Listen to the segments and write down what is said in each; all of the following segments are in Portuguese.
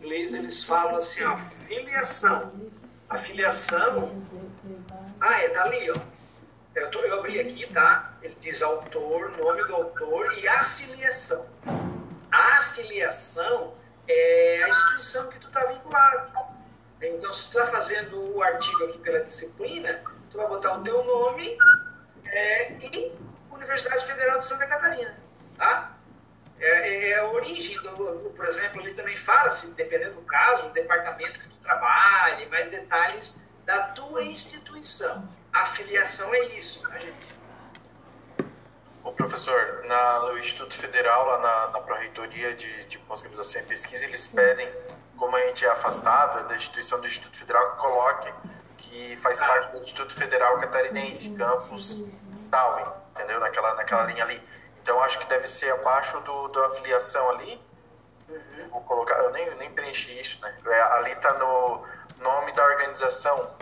inglês eles falam assim, ó, filiação. A filiação. Ah, é, tá ali, ó. Eu, tô, eu abri aqui, tá? Ele diz autor, nome do autor e afiliação. A afiliação é a instituição que tu está vinculado. Então, se tu está fazendo o artigo aqui pela disciplina, tu vai botar o teu nome é, e Universidade Federal de Santa Catarina, tá? É, é, é a origem, do, por exemplo, ele também fala-se, dependendo do caso, o departamento que tu trabalhe, mais detalhes da tua instituição. A filiação é isso, tá, gente? O professor, na, no Instituto Federal, lá na, na Pró-Reitoria de, de Pós-Graduação e Pesquisa, eles pedem, como a gente é afastado é da instituição do Instituto Federal, que coloque que faz parte do Instituto Federal Catarinense, campus tal, entendeu? Naquela, naquela linha ali. Então, acho que deve ser abaixo do, da afiliação ali. Uhum. Vou colocar, eu nem, nem preenchi isso, né? É, ali tá no nome da organização.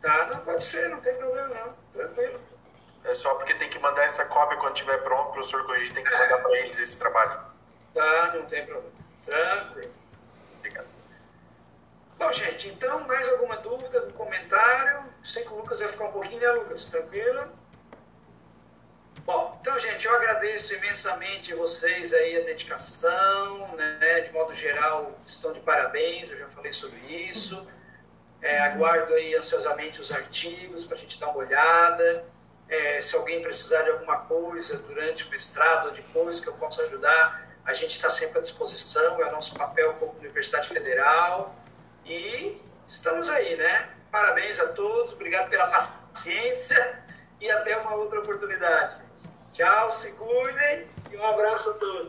Tá, não pode ser, não tem problema não, tranquilo. É só porque tem que mandar essa cópia quando estiver pronto, o professor corrigir, tem que mandar para eles esse trabalho. Tá, não tem problema. Tranquilo. Obrigado. Bom, gente, então, mais alguma dúvida, algum comentário? Sei que o Lucas vai ficar um pouquinho, né, Lucas? Tranquilo? Gente, eu agradeço imensamente vocês aí a dedicação, né? De modo geral, estão de parabéns, eu já falei sobre isso. É, aguardo aí ansiosamente os artigos para a gente dar uma olhada. É, se alguém precisar de alguma coisa durante o mestrado ou depois que eu possa ajudar, a gente está sempre à disposição, é o nosso papel como Universidade Federal. E estamos aí, né? Parabéns a todos, obrigado pela paciência e até uma outra oportunidade. Tchau, se cuidem e um abraço a todos.